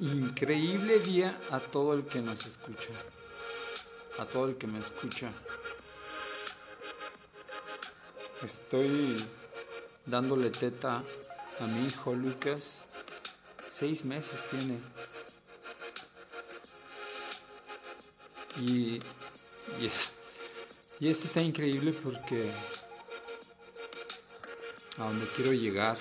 increíble día a todo el que nos escucha, a todo el que me escucha. Estoy dándole teta a mi hijo Lucas. Seis meses tiene. Y, es, y esto está increíble porque a donde quiero llegar,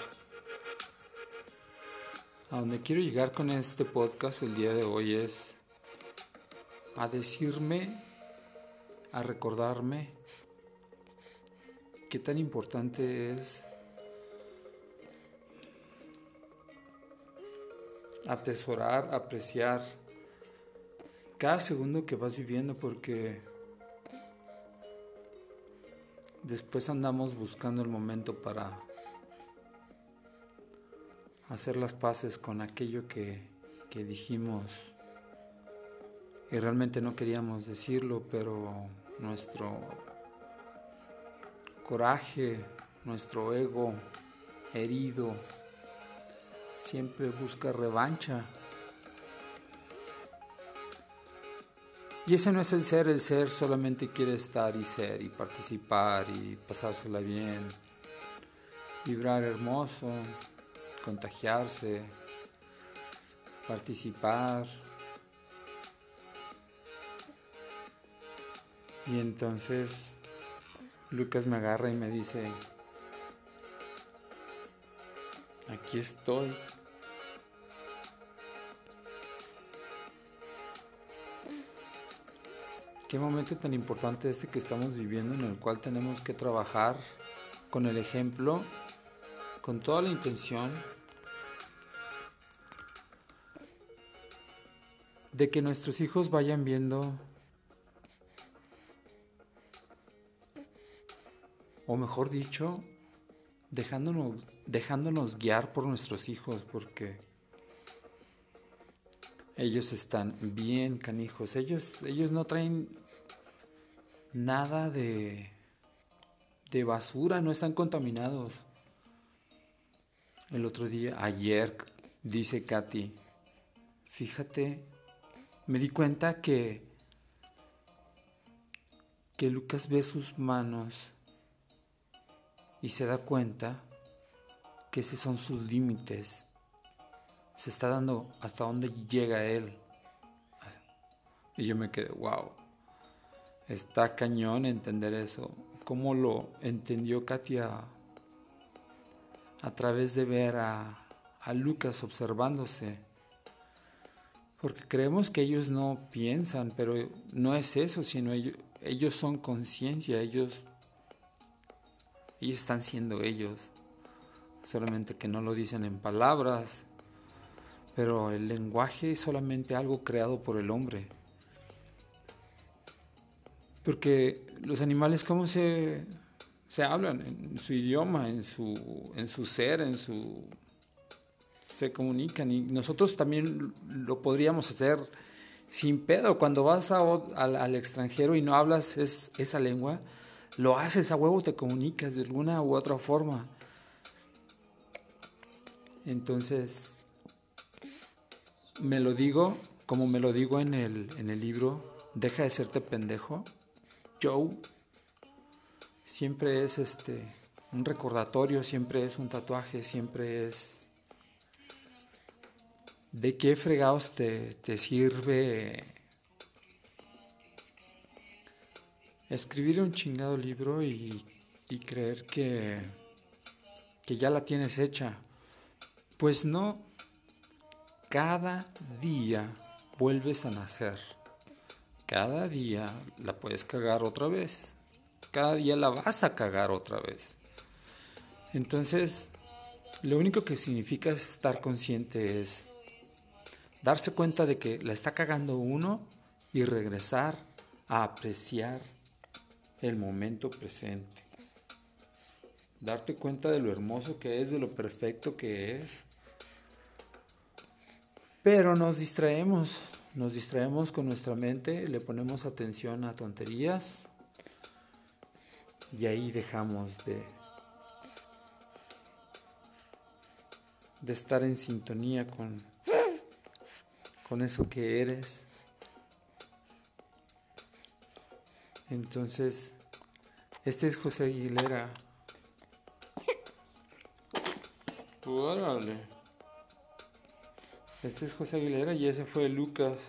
a donde quiero llegar con este podcast el día de hoy es a decirme, a recordarme qué tan importante es atesorar, apreciar cada segundo que vas viviendo porque después andamos buscando el momento para hacer las paces con aquello que, que dijimos y realmente no queríamos decirlo, pero nuestro coraje, nuestro ego herido, siempre busca revancha. Y ese no es el ser, el ser solamente quiere estar y ser y participar y pasársela bien, vibrar hermoso, contagiarse, participar. Y entonces Lucas me agarra y me dice, aquí estoy. Qué momento tan importante este que estamos viviendo en el cual tenemos que trabajar con el ejemplo, con toda la intención de que nuestros hijos vayan viendo o mejor dicho, dejándonos, dejándonos guiar por nuestros hijos, porque ellos están bien canijos, ellos, ellos no traen nada de, de basura, no están contaminados. El otro día, ayer, dice Katy, fíjate, me di cuenta que, que Lucas ve sus manos y se da cuenta que esos son sus límites. Se está dando hasta dónde llega él. Y yo me quedé, wow. Está cañón entender eso. ¿Cómo lo entendió Katia a través de ver a, a Lucas observándose? Porque creemos que ellos no piensan, pero no es eso, sino ellos, ellos son conciencia, ellos ellos están siendo ellos, solamente que no lo dicen en palabras, pero el lenguaje es solamente algo creado por el hombre. Porque los animales, ¿cómo se, se hablan? En su idioma, en su, en su ser, en su... se comunican y nosotros también lo podríamos hacer sin pedo. Cuando vas al, al, extranjero y no hablas es, esa lengua, lo haces a huevo, te comunicas de alguna u otra forma. Entonces, me lo digo, como me lo digo en el, en el libro, deja de serte pendejo. Joe siempre es este un recordatorio, siempre es un tatuaje, siempre es de qué fregados te, te sirve escribir un chingado libro y, creer que, que ya la tienes hecha. Pues no, cada día vuelves a nacer. Cada día la puedes cagar otra vez. Cada día la vas a cagar otra vez. Entonces, lo único que significa estar consciente es darse cuenta de que la está cagando uno y regresar a apreciar el momento presente. Darte cuenta de lo hermoso que es, de lo perfecto que es. Pero nos distraemos, nos distraemos con nuestra mente, le ponemos atención a tonterías y ahí dejamos de, de estar en sintonía con, con eso que eres. Entonces, este es José Aguilera. Órale. Este es José Aguilera y ese fue Lucas.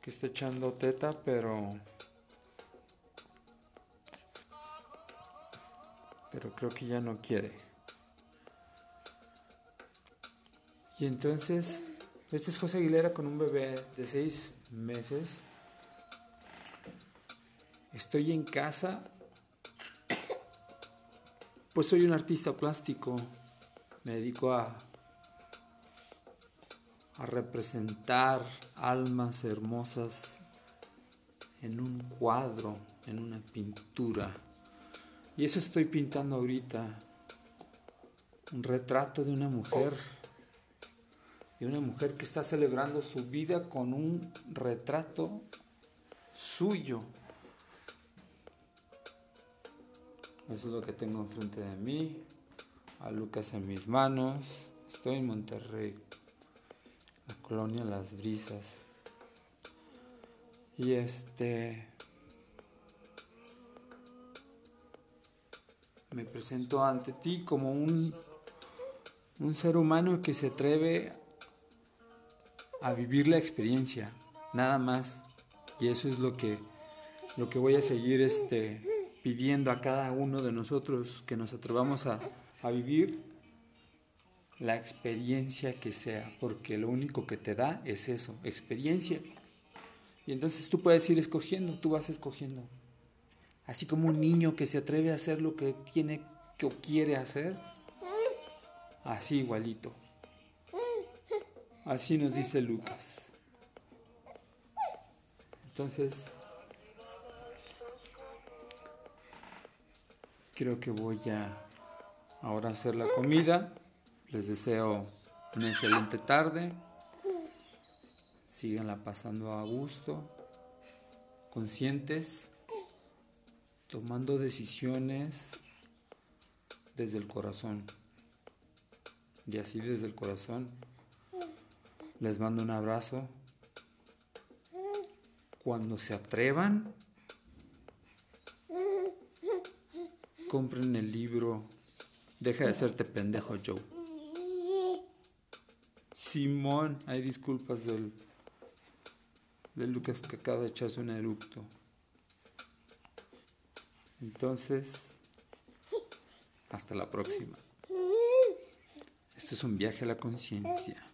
Que está echando teta, pero. Pero creo que ya no quiere. Y entonces, este es José Aguilera con un bebé de seis meses. Estoy en casa. Pues soy un artista plástico. Me dedico a, a representar almas hermosas en un cuadro, en una pintura. Y eso estoy pintando ahorita. Un retrato de una mujer. De una mujer que está celebrando su vida con un retrato suyo. Eso es lo que tengo enfrente de mí. A Lucas en mis manos. Estoy en Monterrey. La colonia Las Brisas. Y este... presento ante ti como un, un ser humano que se atreve a vivir la experiencia, nada más. Y eso es lo que, lo que voy a seguir este, pidiendo a cada uno de nosotros que nos atrevamos a, a vivir la experiencia que sea, porque lo único que te da es eso, experiencia. Y entonces tú puedes ir escogiendo, tú vas escogiendo. Así como un niño que se atreve a hacer lo que tiene que o quiere hacer, así igualito. Así nos dice Lucas. Entonces, creo que voy a ahora hacer la comida. Les deseo una excelente tarde. Síganla pasando a gusto, conscientes, tomando decisiones desde el corazón. Y así desde el corazón les mando un abrazo. Cuando se atrevan, compren el libro Deja de hacerte pendejo, Joe. Simón, hay disculpas del, de Lucas que acaba de echarse un eructo. Entonces, hasta la próxima. Esto es un viaje a la conciencia.